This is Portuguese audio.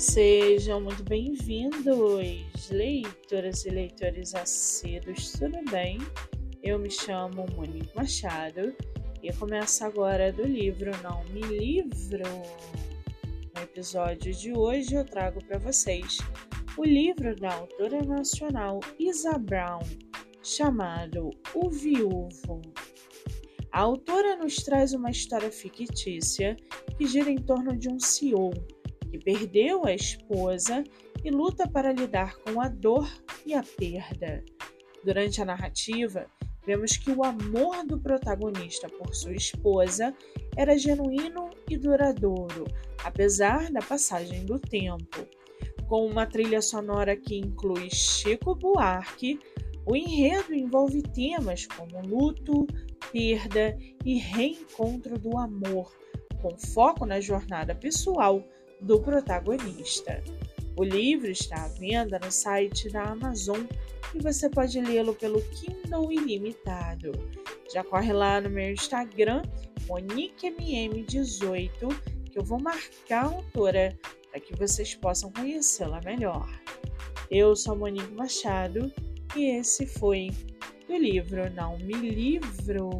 Sejam muito bem-vindos, leitoras e leitores assíduos, tudo bem? Eu me chamo Monique Machado e começo agora do livro Não Me Livro. No episódio de hoje eu trago para vocês o livro da autora nacional Isa Brown, chamado O Viúvo. A autora nos traz uma história fictícia que gira em torno de um CEO que perdeu a esposa e luta para lidar com a dor e a perda. Durante a narrativa, vemos que o amor do protagonista por sua esposa era genuíno e duradouro, apesar da passagem do tempo. Com uma trilha sonora que inclui Chico Buarque, o enredo envolve temas como luto, perda e reencontro do amor, com foco na jornada pessoal do protagonista. O livro está à venda no site da Amazon e você pode lê-lo pelo Kindle Ilimitado. Já corre lá no meu Instagram, MoniqueMM18, que eu vou marcar a autora para que vocês possam conhecê-la melhor. Eu sou Monique Machado e esse foi do livro Não Me Livro.